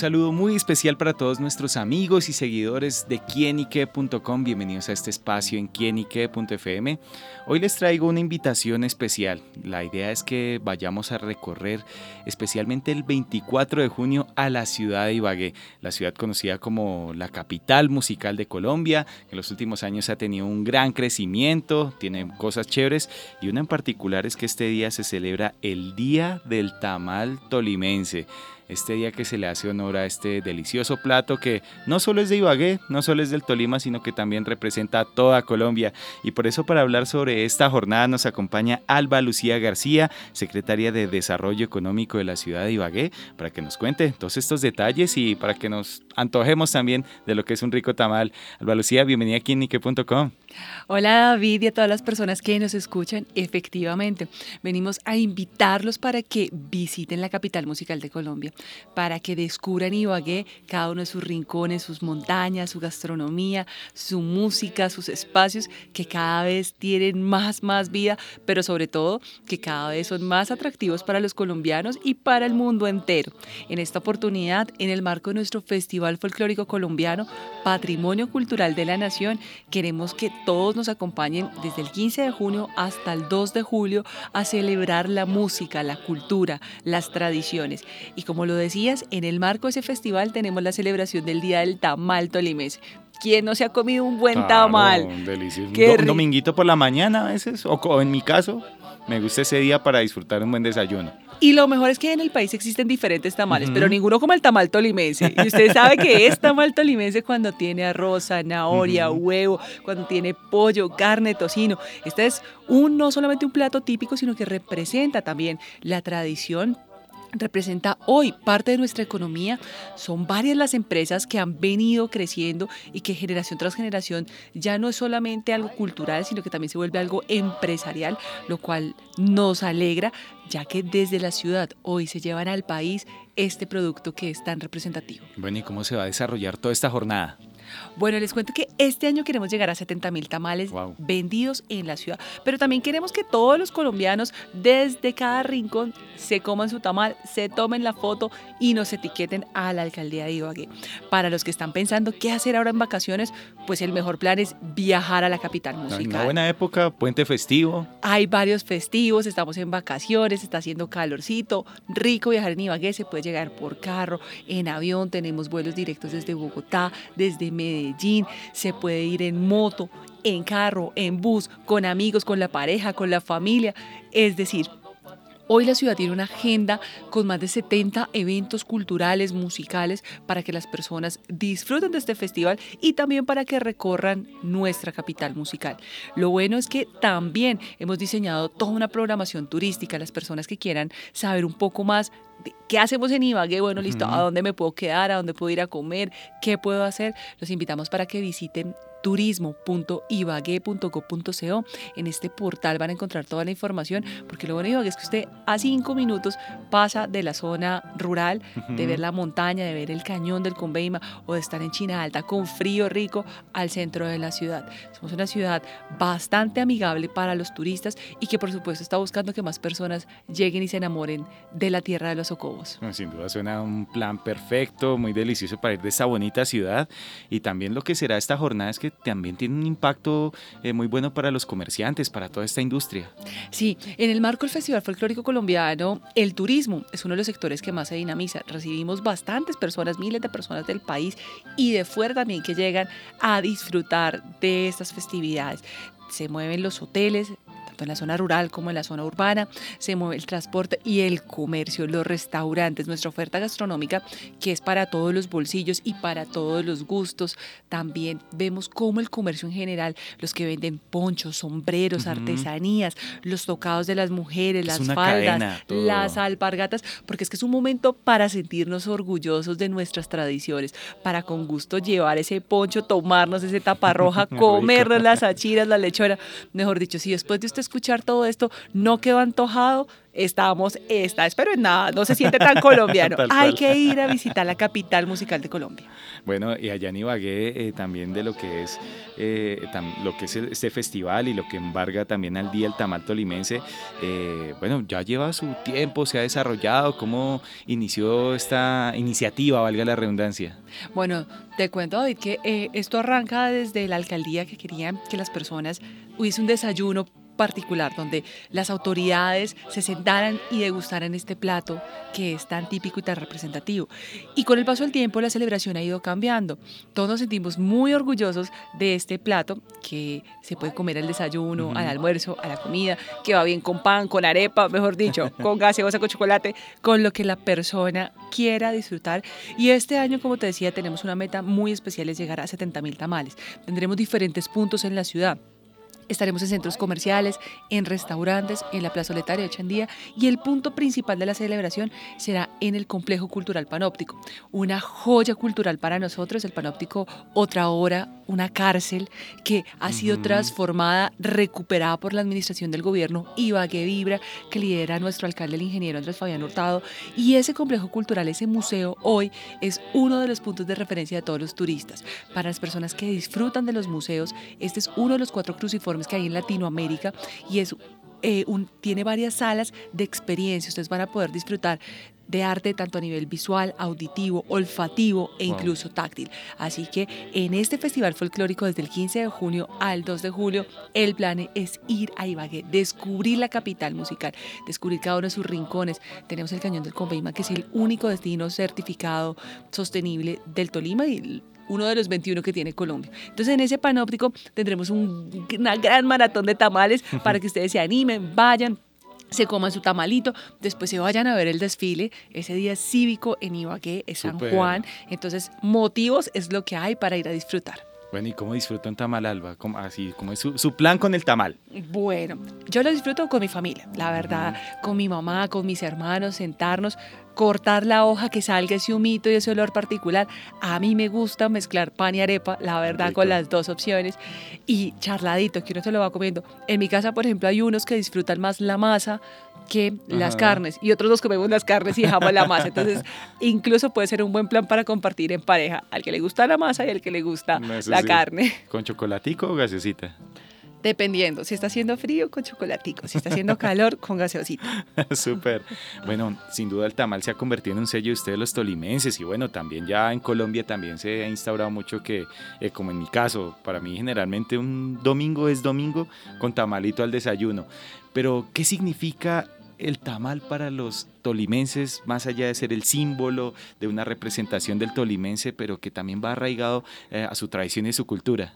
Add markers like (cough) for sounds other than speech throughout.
saludo muy especial para todos nuestros amigos y seguidores de quienique.com. Bienvenidos a este espacio en quienique.fm. Hoy les traigo una invitación especial. La idea es que vayamos a recorrer especialmente el 24 de junio a la ciudad de Ibagué, la ciudad conocida como la capital musical de Colombia, en los últimos años ha tenido un gran crecimiento, tiene cosas chéveres y una en particular es que este día se celebra el Día del Tamal Tolimense este día que se le hace honor a este delicioso plato que no solo es de Ibagué, no solo es del Tolima, sino que también representa a toda Colombia. Y por eso para hablar sobre esta jornada nos acompaña Alba Lucía García, secretaria de Desarrollo Económico de la ciudad de Ibagué, para que nos cuente todos estos detalles y para que nos antojemos también de lo que es un rico tamal. Alba Lucía, bienvenida aquí en Nike.com. Hola David y a todas las personas que nos escuchan. Efectivamente, venimos a invitarlos para que visiten la capital musical de Colombia, para que descubran Ibagué, cada uno de sus rincones, sus montañas, su gastronomía, su música, sus espacios, que cada vez tienen más, más vida, pero sobre todo que cada vez son más atractivos para los colombianos y para el mundo entero. En esta oportunidad, en el marco de nuestro Festival Folclórico Colombiano, Patrimonio Cultural de la Nación, queremos que todos nos acompañen desde el 15 de junio hasta el 2 de julio a celebrar la música, la cultura, las tradiciones. Y como lo decías, en el marco de ese festival tenemos la celebración del Día del Tamal Tolimense. ¿Quién no se ha comido un buen tamal? Delicioso. un dominguito por la mañana a veces, o en mi caso, me gusta ese día para disfrutar un buen desayuno. Y lo mejor es que en el país existen diferentes tamales, pero ninguno como el tamal tolimense. Y usted (laughs) sabe que es tamal tolimense cuando tiene arroz, zanahoria, huevo, cuando tiene pollo, carne, tocino. Este es un, no solamente un plato típico, sino que representa también la tradición representa hoy parte de nuestra economía. Son varias las empresas que han venido creciendo y que generación tras generación ya no es solamente algo cultural, sino que también se vuelve algo empresarial, lo cual nos alegra, ya que desde la ciudad hoy se llevan al país este producto que es tan representativo. Bueno, ¿y cómo se va a desarrollar toda esta jornada? Bueno, les cuento que este año queremos llegar a 70 mil tamales vendidos en la ciudad, pero también queremos que todos los colombianos desde cada rincón se coman su tamal, se tomen la foto y nos etiqueten a la alcaldía de Ibagué. Para los que están pensando qué hacer ahora en vacaciones, pues el mejor plan es viajar a la capital musical. Una buena época, puente festivo. Hay varios festivos, estamos en vacaciones, está haciendo calorcito, rico viajar en Ibagué, se puede llegar por carro, en avión, tenemos vuelos directos desde Bogotá, desde Medellín, se puede ir en moto, en carro, en bus, con amigos, con la pareja, con la familia. Es decir, Hoy la ciudad tiene una agenda con más de 70 eventos culturales, musicales, para que las personas disfruten de este festival y también para que recorran nuestra capital musical. Lo bueno es que también hemos diseñado toda una programación turística. Las personas que quieran saber un poco más qué hacemos en Ibagué, bueno, listo, a dónde me puedo quedar, a dónde puedo ir a comer, qué puedo hacer, los invitamos para que visiten turismo.ibagué.co.co. En este portal van a encontrar toda la información, porque lo bueno de Ibagué es que usted a cinco minutos pasa de la zona rural, de ver la montaña, de ver el cañón del Conveima o de estar en China Alta con frío rico al centro de la ciudad. Somos una ciudad bastante amigable para los turistas y que por supuesto está buscando que más personas lleguen y se enamoren de la tierra de los ocobos. Sin duda suena un plan perfecto, muy delicioso para ir de esta bonita ciudad y también lo que será esta jornada es que también tiene un impacto eh, muy bueno para los comerciantes, para toda esta industria. Sí, en el marco del Festival Folclórico Colombiano, el turismo es uno de los sectores que más se dinamiza. Recibimos bastantes personas, miles de personas del país y de fuera también que llegan a disfrutar de estas festividades se mueven los hoteles, en la zona rural como en la zona urbana, se mueve el transporte y el comercio, los restaurantes, nuestra oferta gastronómica que es para todos los bolsillos y para todos los gustos. También vemos cómo el comercio en general, los que venden ponchos, sombreros, artesanías, los tocados de las mujeres, las faldas, las alpargatas, porque es que es un momento para sentirnos orgullosos de nuestras tradiciones, para con gusto llevar ese poncho, tomarnos ese taparroja, (laughs) comernos las achiras, la lechora. Mejor dicho, si después de usted escuchar todo esto, no quedó antojado, estamos, está, espero en nada, no se siente tan colombiano. (laughs) Hay que ir a visitar la capital musical de Colombia. Bueno, y allá en Ibagué eh, también de lo que es eh, lo que es este festival y lo que embarga también al día el tamal tolimense, eh, bueno, ya lleva su tiempo, se ha desarrollado, ¿cómo inició esta iniciativa, valga la redundancia? Bueno, te cuento, David, que esto arranca desde la alcaldía que querían que las personas hubiese un desayuno particular donde las autoridades se sentaran y degustaran este plato que es tan típico y tan representativo. Y con el paso del tiempo la celebración ha ido cambiando. Todos nos sentimos muy orgullosos de este plato que se puede comer al desayuno, al almuerzo, a la comida, que va bien con pan, con arepa, mejor dicho, (laughs) con gaseosa, con chocolate, con lo que la persona quiera disfrutar. Y este año, como te decía, tenemos una meta muy especial, es llegar a 70 mil tamales. Tendremos diferentes puntos en la ciudad. Estaremos en centros comerciales, en restaurantes, en la plazoleta de Ochandía y el punto principal de la celebración será en el Complejo Cultural Panóptico. Una joya cultural para nosotros, el Panóptico, otra hora, una cárcel que ha sido transformada, recuperada por la administración del gobierno Ibagué Vibra, que lidera nuestro alcalde, el ingeniero Andrés Fabián Hurtado. Y ese complejo cultural, ese museo, hoy es uno de los puntos de referencia de todos los turistas. Para las personas que disfrutan de los museos, este es uno de los cuatro cruciformes que hay en Latinoamérica y es eh, un, tiene varias salas de experiencia. Ustedes van a poder disfrutar de arte tanto a nivel visual, auditivo, olfativo e incluso táctil. Así que en este festival folclórico desde el 15 de junio al 2 de julio, el plan es ir a Ibagué, descubrir la capital musical, descubrir cada uno de sus rincones. Tenemos el Cañón del Conveima, que es el único destino certificado sostenible del Tolima y uno de los 21 que tiene Colombia. Entonces en ese panóptico tendremos una gran maratón de tamales para que ustedes se animen, vayan, se coman su tamalito, después se vayan a ver el desfile, ese día cívico en Ibagué, es San Juan, entonces motivos es lo que hay para ir a disfrutar. Bueno, ¿y cómo disfruta un tamal, Alba? así, ¿Cómo es su, plan con el tamal? Bueno, yo lo disfruto con mi familia, la verdad, con mi mamá, con mis hermanos, sentarnos, cortar la hoja, que salga ese humito y ese olor particular. A mí me gusta mezclar pan y arepa, la verdad, con las dos opciones. Y charladito, que uno se lo va comiendo. En mi casa, por ejemplo, hay unos que disfrutan más la masa que las carnes y otros dos comemos las carnes y dejamos la masa. Entonces, (laughs) incluso puede ser un buen plan para compartir en pareja, al que le gusta la masa y al que le gusta la carne. ¿Con chocolatico o gaseosita? Dependiendo, si está haciendo frío, con chocolatico, si está haciendo calor, con gaseosita. (laughs) Súper. Bueno, sin duda el tamal se ha convertido en un sello de ustedes los tolimenses y bueno, también ya en Colombia también se ha instaurado mucho que, eh, como en mi caso, para mí generalmente un domingo es domingo con tamalito al desayuno. Pero, ¿qué significa el tamal para los tolimenses, más allá de ser el símbolo de una representación del tolimense, pero que también va arraigado eh, a su tradición y su cultura?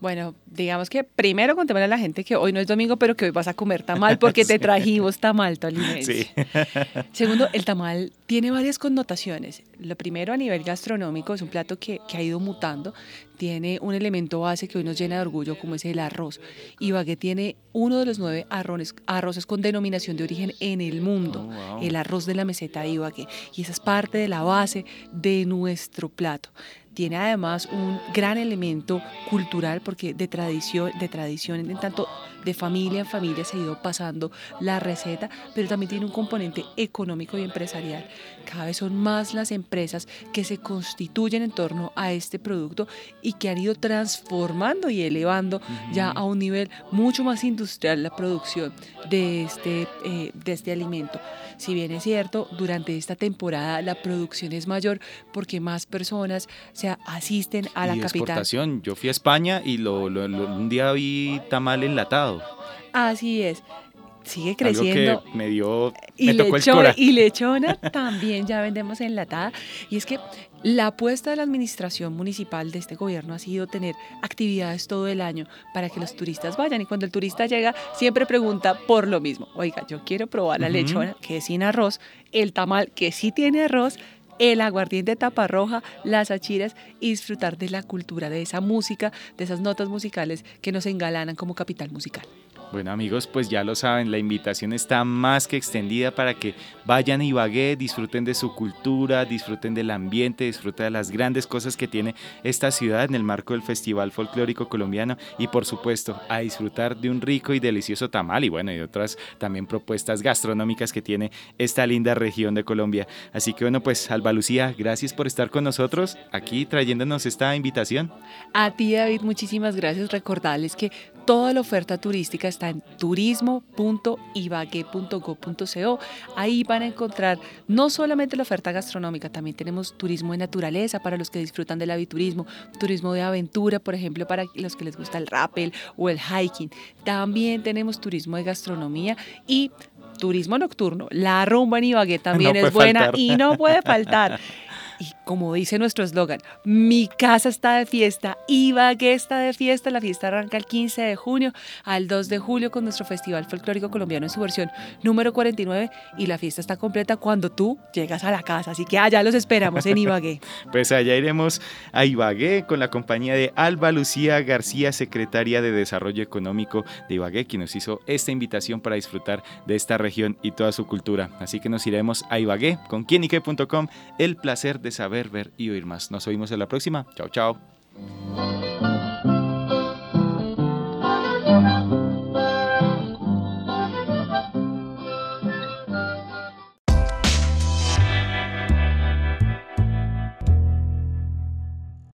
Bueno, digamos que primero contémosle a la gente que hoy no es domingo, pero que hoy vas a comer tamal porque te (laughs) trajimos tamal tolimense. (laughs) Segundo, el tamal tiene varias connotaciones. Lo primero a nivel gastronómico es un plato que, que ha ido mutando, tiene un elemento base que hoy nos llena de orgullo como es el arroz. Ibagué tiene uno de los nueve arroces, arroces con denominación de origen en el mundo. Oh, el arroz de la meseta de Ibagué. Y esa es parte de la base de nuestro plato tiene además un gran elemento cultural porque de tradición, de tradición en tanto de familia en familia se ha ido pasando la receta, pero también tiene un componente económico y empresarial. Cada vez son más las empresas que se constituyen en torno a este producto y que han ido transformando y elevando ya a un nivel mucho más industrial la producción de este, eh, de este alimento. Si bien es cierto, durante esta temporada la producción es mayor porque más personas se asisten a la y capital. Exportación. Yo fui a España y lo, un día vi tamal enlatado. Así es sigue creciendo. Algo que me dio, y, tocó lechona, y lechona también ya vendemos enlatada. Y es que la apuesta de la administración municipal de este gobierno ha sido tener actividades todo el año para que los turistas vayan. Y cuando el turista llega, siempre pregunta por lo mismo. Oiga, yo quiero probar la lechona, que es sin arroz, el tamal, que sí tiene arroz, el aguardiente tapa roja, las achiras y disfrutar de la cultura, de esa música, de esas notas musicales que nos engalanan como capital musical. Bueno amigos, pues ya lo saben, la invitación está más que extendida para que vayan a Ibagué, disfruten de su cultura, disfruten del ambiente, disfruten de las grandes cosas que tiene esta ciudad en el marco del Festival Folclórico Colombiano y por supuesto a disfrutar de un rico y delicioso tamal y bueno, y otras también propuestas gastronómicas que tiene esta linda región de Colombia. Así que bueno, pues Alba Lucía, gracias por estar con nosotros aquí trayéndonos esta invitación. A ti David, muchísimas gracias. Recordarles que toda la oferta turística en turismo.ibague.go.co. Ahí van a encontrar no solamente la oferta gastronómica, también tenemos turismo de naturaleza para los que disfrutan del aviturismo, turismo de aventura, por ejemplo, para los que les gusta el rappel o el hiking. También tenemos turismo de gastronomía y turismo nocturno. La rumba en Ibagué también es buena y no puede (laughs) faltar. Y como dice nuestro eslogan, mi casa está de fiesta, Ibagué está de fiesta. La fiesta arranca el 15 de junio al 2 de julio con nuestro Festival Folclórico Colombiano en su versión número 49 y la fiesta está completa cuando tú llegas a la casa. Así que allá los esperamos en Ibagué. (laughs) pues allá iremos a Ibagué con la compañía de Alba Lucía García, secretaria de Desarrollo Económico de Ibagué, quien nos hizo esta invitación para disfrutar de esta región y toda su cultura. Así que nos iremos a Ibagué con quienique.com. El placer de saber, ver y oír más. Nos oímos en la próxima. Chao, chao.